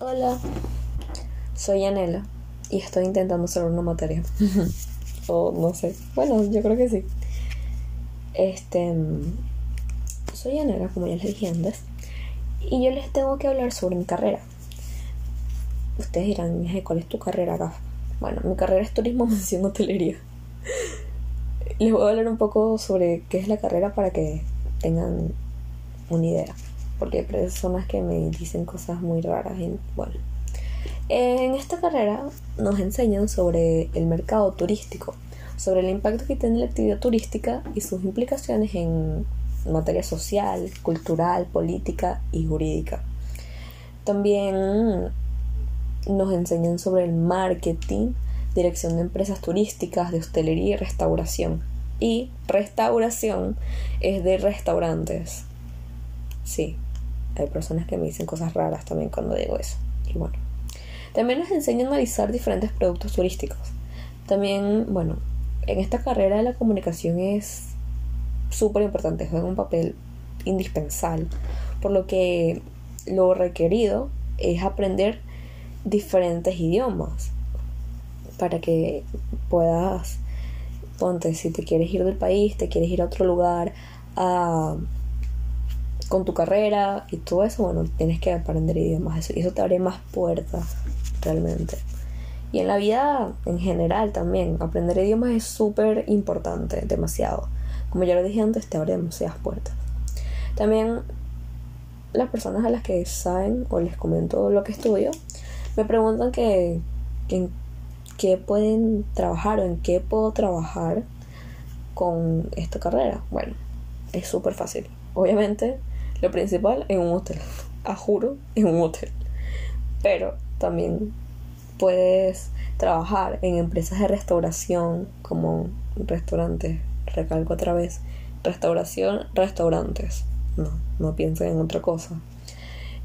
Hola, soy Anela y estoy intentando hacer una materia. o no sé. Bueno, yo creo que sí. Este. Soy Anela, como ya les dije antes. Y yo les tengo que hablar sobre mi carrera. Ustedes dirán, ¿cuál es tu carrera acá? Bueno, mi carrera es turismo, mención hotelería. les voy a hablar un poco sobre qué es la carrera para que tengan una idea porque hay personas que me dicen cosas muy raras. Y, bueno, en esta carrera nos enseñan sobre el mercado turístico, sobre el impacto que tiene la actividad turística y sus implicaciones en materia social, cultural, política y jurídica. También nos enseñan sobre el marketing, dirección de empresas turísticas, de hostelería y restauración. Y restauración es de restaurantes. Sí, hay personas que me dicen cosas raras también cuando digo eso. Y bueno. También nos enseñan a analizar diferentes productos turísticos. También, bueno, en esta carrera de la comunicación es súper importante, juega un papel indispensable. Por lo que lo requerido es aprender diferentes idiomas para que puedas, ponte, si te quieres ir del país, te quieres ir a otro lugar, a con tu carrera y todo eso, bueno, tienes que aprender idiomas y eso te abre más puertas realmente. Y en la vida en general también, aprender idiomas es súper importante, demasiado. Como ya lo dije antes, te abre demasiadas puertas. También las personas a las que saben o les comento lo que estudio, me preguntan que, que, qué pueden trabajar o en qué puedo trabajar con esta carrera. Bueno, es súper fácil. Obviamente lo principal en un hotel. A juro, en un hotel. Pero también puedes trabajar en empresas de restauración como restaurantes. Recalco otra vez. Restauración, restaurantes. No, no piensen en otra cosa.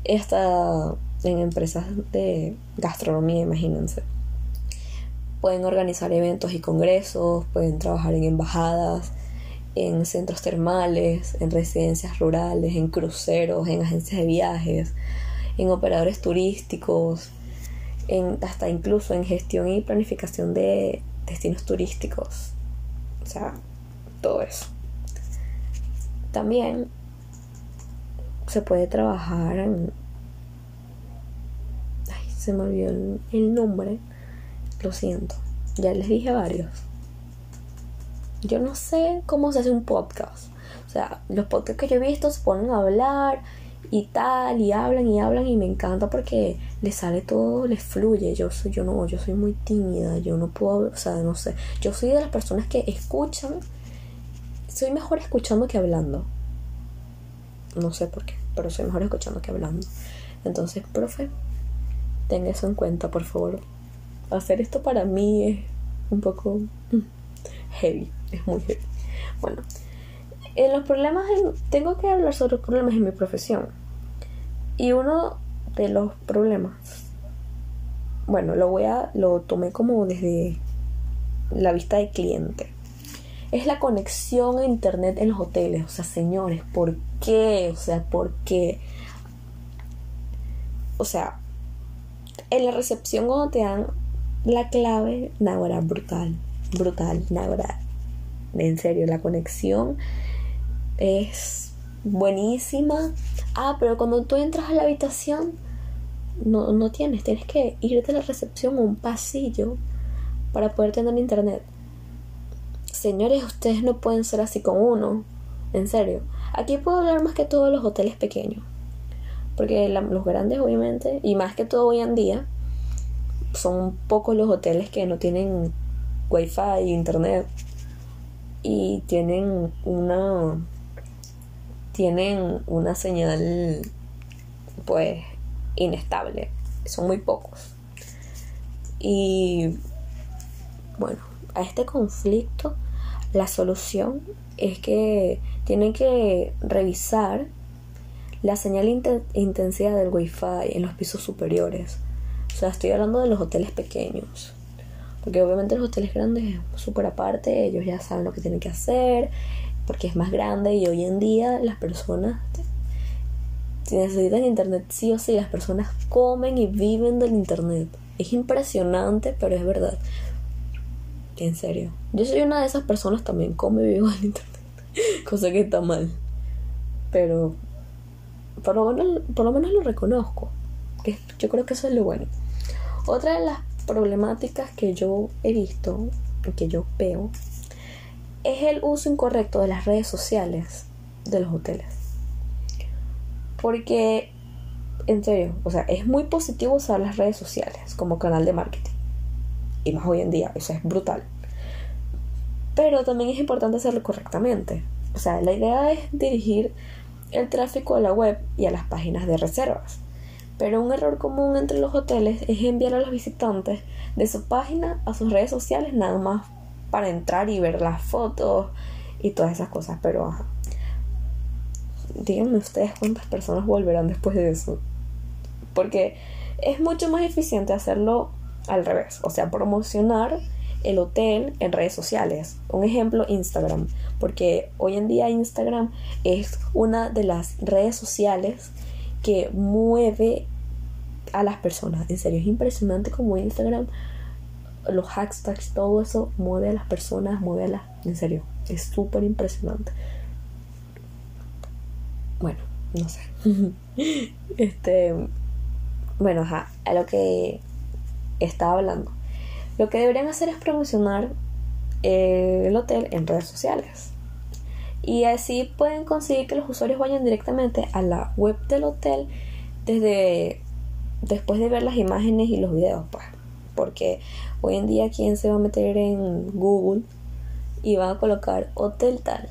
Está en empresas de gastronomía, imagínense. Pueden organizar eventos y congresos, pueden trabajar en embajadas, en centros termales, en residencias rurales, en cruceros, en agencias de viajes, en operadores turísticos, en, hasta incluso en gestión y planificación de destinos turísticos. O sea, todo eso. También se puede trabajar en... Ay, se me olvidó el nombre. Lo siento. Ya les dije varios. Yo no sé cómo se hace un podcast. O sea, los podcasts que yo he visto se ponen a hablar y tal, y hablan y hablan y me encanta porque les sale todo, les fluye. Yo soy, yo no, yo soy muy tímida, yo no puedo, o sea, no sé. Yo soy de las personas que escuchan, soy mejor escuchando que hablando. No sé por qué, pero soy mejor escuchando que hablando. Entonces, profe, tenga eso en cuenta, por favor. Hacer esto para mí es un poco mm, heavy es muy heavy. Bueno, en los problemas, tengo que hablar sobre los problemas en mi profesión. Y uno de los problemas, bueno, lo voy a, lo tomé como desde la vista de cliente. Es la conexión a internet en los hoteles. O sea, señores, ¿por qué? O sea, ¿por qué? O sea, en la recepción cuando te dan la clave, nada, brutal, brutal, nada, en serio, la conexión es buenísima. Ah, pero cuando tú entras a la habitación, no, no tienes, tienes que irte a la recepción a un pasillo para poder tener internet. Señores, ustedes no pueden ser así con uno. En serio. Aquí puedo hablar más que todos los hoteles pequeños. Porque los grandes, obviamente, y más que todo hoy en día, son pocos los hoteles que no tienen wifi, internet y tienen una tienen una señal pues inestable. Son muy pocos. Y bueno a este conflicto la solución es que tienen que revisar la señal intensidad del wifi en los pisos superiores. O sea estoy hablando de los hoteles pequeños porque obviamente los hoteles grandes es súper aparte, ellos ya saben lo que tienen que hacer, porque es más grande y hoy en día las personas Si necesitan internet, sí o sí, las personas comen y viven del internet. Es impresionante, pero es verdad. En serio. Yo soy una de esas personas también, come y vivo del internet. Cosa que está mal. Pero por lo, menos, por lo menos lo reconozco. Que yo creo que eso es lo bueno. Otra de las problemáticas que yo he visto, que yo veo, es el uso incorrecto de las redes sociales de los hoteles. Porque, en serio, o sea, es muy positivo usar las redes sociales como canal de marketing. Y más hoy en día, eso es brutal. Pero también es importante hacerlo correctamente. O sea, la idea es dirigir el tráfico a la web y a las páginas de reservas. Pero un error común entre los hoteles es enviar a los visitantes de su página a sus redes sociales nada más para entrar y ver las fotos y todas esas cosas. Pero ajá. Díganme ustedes cuántas personas volverán después de eso. Porque es mucho más eficiente hacerlo al revés. O sea, promocionar el hotel en redes sociales. Un ejemplo, Instagram. Porque hoy en día Instagram es una de las redes sociales que mueve a las personas. En serio, es impresionante como Instagram, los hashtags, todo eso mueve a las personas, mueve a las... En serio, es súper impresionante. Bueno, no sé. este... Bueno, ajá, a lo que estaba hablando. Lo que deberían hacer es promocionar el hotel en redes sociales. Y así pueden conseguir que los usuarios vayan directamente a la web del hotel desde después de ver las imágenes y los videos, pues. Porque hoy en día quién se va a meter en Google y va a colocar hotel tal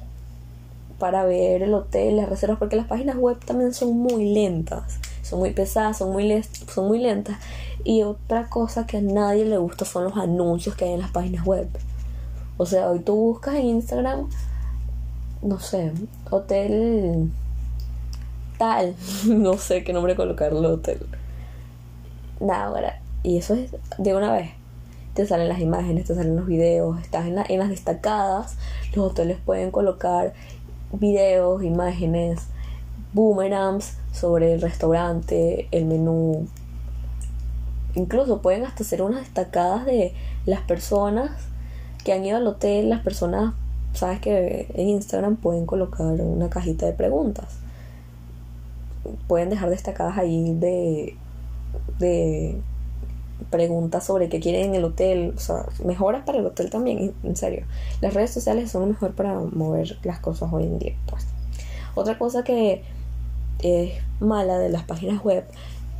para ver el hotel, las reservas, porque las páginas web también son muy lentas, son muy pesadas, son muy, son muy lentas. Y otra cosa que a nadie le gusta son los anuncios que hay en las páginas web. O sea, hoy tú buscas en Instagram, no sé, hotel tal, no sé qué nombre colocarle hotel. Nada, ahora, y eso es de una vez. Te salen las imágenes, te salen los videos, estás en, en las destacadas, los hoteles pueden colocar videos, imágenes, boomerangs sobre el restaurante, el menú. Incluso pueden hasta hacer unas destacadas de las personas que han ido al hotel, las personas, sabes que en Instagram pueden colocar una cajita de preguntas. Pueden dejar destacadas ahí de, de preguntas sobre qué quieren en el hotel, o sea, mejoras para el hotel también, en serio. Las redes sociales son mejor para mover las cosas hoy en día, pues. Otra cosa que es mala de las páginas web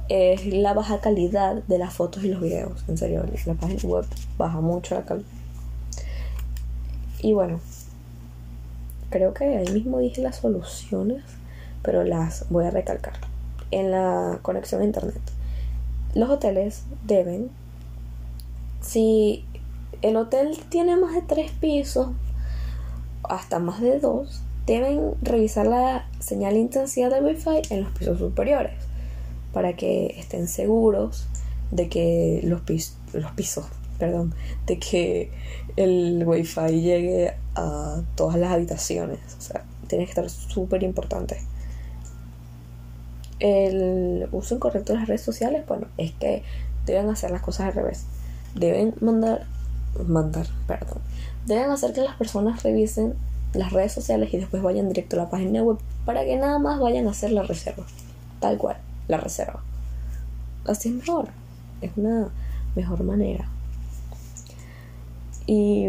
es la baja calidad de las fotos y los videos. En serio, la página web baja mucho la calidad. Y bueno, creo que ahí mismo dije las soluciones, pero las voy a recalcar. En la conexión a internet los hoteles deben, si el hotel tiene más de tres pisos, hasta más de dos, deben revisar la señal de intensidad del wifi en los pisos superiores para que estén seguros de que los, los pisos, perdón, de que el wifi llegue a todas las habitaciones. O sea, tiene que estar súper importante el uso incorrecto de las redes sociales, bueno, es que deben hacer las cosas al revés. Deben mandar, mandar, perdón, deben hacer que las personas revisen las redes sociales y después vayan directo a la página web para que nada más vayan a hacer la reserva. Tal cual, la reserva. Así es mejor. Es una mejor manera. Y...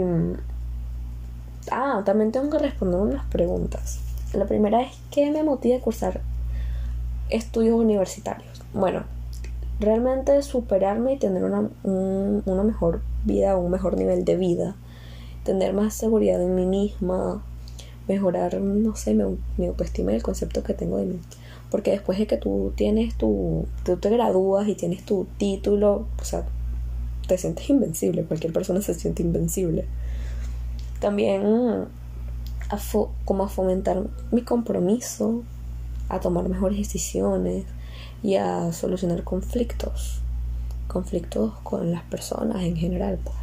Ah, también tengo que responder unas preguntas. La primera es, ¿qué me motiva a cursar estudios universitarios. Bueno, realmente superarme y tener una, una mejor vida, un mejor nivel de vida, tener más seguridad en mí misma, mejorar, no sé, mi, autoestima y el concepto que tengo de mí. Porque después de que tú tienes tu, tú te gradúas y tienes tu título, o sea, te sientes invencible, cualquier persona se siente invencible. También como a fomentar mi compromiso, a tomar mejores decisiones y a solucionar conflictos, conflictos con las personas en general, pues.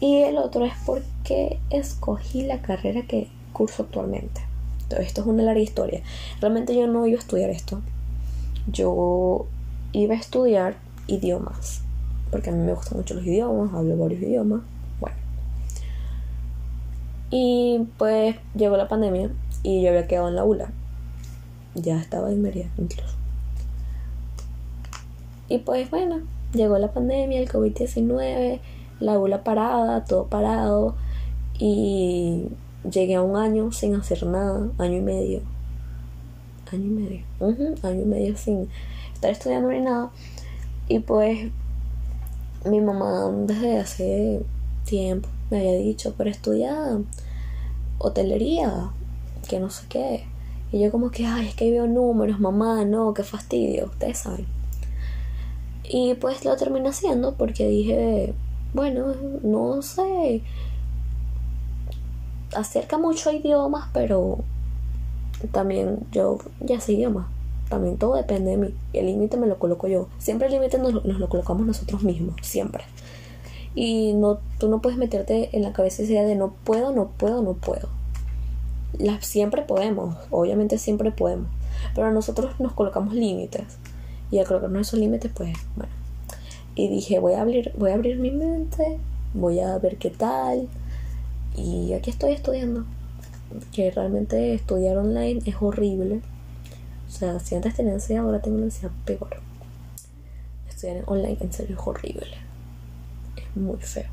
Y el otro es porque escogí la carrera que curso actualmente. Esto es una larga historia. Realmente yo no iba a estudiar esto. Yo iba a estudiar idiomas. Porque a mí me gustan mucho los idiomas, hablo varios idiomas. Bueno. Y pues llegó la pandemia y yo había quedado en la ULA. Ya estaba en Mérida incluso. Y pues bueno, llegó la pandemia, el COVID-19, la ULA parada, todo parado. Y llegué a un año sin hacer nada, año y medio. Año y medio. año y medio sin estar estudiando ni nada. Y pues mi mamá desde hace tiempo me había dicho, pero estudia hotelería, que no sé qué. Y yo como que, ay, es que veo números, mamá, no, qué fastidio, ustedes saben. Y pues lo terminé haciendo porque dije, bueno, no sé, acerca mucho a idiomas, pero también yo ya sé idiomas. También todo depende de mí. El límite me lo coloco yo. Siempre el límite nos, lo colocamos nosotros mismos, siempre. Y no, tú no puedes meterte en la cabeza esa idea de no puedo, no puedo, no puedo. Siempre podemos, obviamente siempre podemos. Pero nosotros nos colocamos límites. Y al colocarnos esos límites, pues, bueno. Y dije, voy a abrir, voy a abrir mi mente, voy a ver qué tal y aquí estoy estudiando. Que realmente estudiar online es horrible. O sea, si antes tenía ansiedad, ahora tengo una ansiedad peor. Estudiar online en serio es horrible. Es muy feo.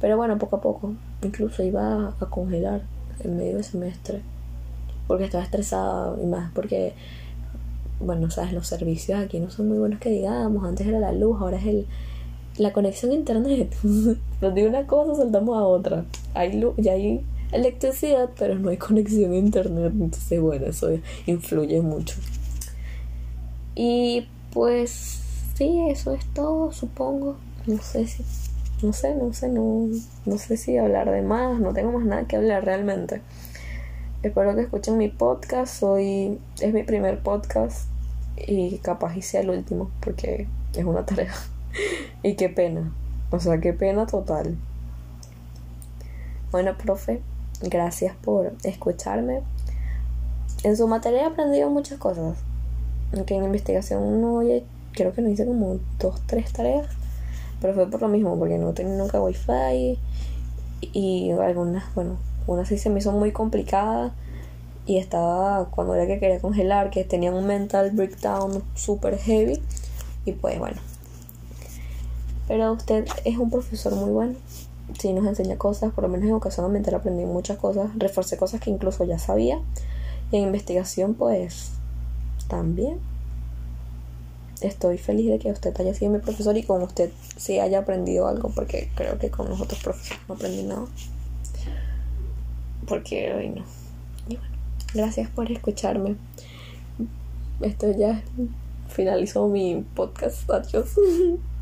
Pero bueno, poco a poco. Incluso iba a congelar en medio del semestre. Porque estaba estresada y más porque, bueno, sabes, los servicios aquí no son muy buenos que digamos. Antes era la luz, ahora es el, la conexión a internet. Nos digo una cosa, saltamos a otra. Hay luz, ya hay electricidad, pero no hay conexión a internet. Entonces, bueno, eso influye mucho. Y pues sí, eso es todo, supongo. No sé si. No sé, no sé, no, no sé si hablar de más, no tengo más nada que hablar realmente. Espero que escuchen mi podcast, hoy es mi primer podcast y capaz hice el último porque es una tarea. y qué pena. O sea, qué pena total. Bueno, profe, gracias por escucharme. En su materia he aprendido muchas cosas. Aunque en investigación no creo que no hice como dos, tres tareas. Pero fue por lo mismo, porque no tenía nunca wifi. Y algunas, bueno, unas sí se me hizo muy complicadas. Y estaba cuando era que quería congelar, que tenía un mental breakdown super heavy. Y pues bueno, pero usted es un profesor muy bueno. Sí, nos enseña cosas, por lo menos en educación ambiental aprendí muchas cosas, reforcé cosas que incluso ya sabía. Y en investigación, pues, también. Estoy feliz de que usted haya sido mi profesor y con usted sí haya aprendido algo, porque creo que con los otros profesores no aprendí nada. Porque hoy no. Y bueno, gracias por escucharme. Esto ya finalizó mi podcast. Adiós.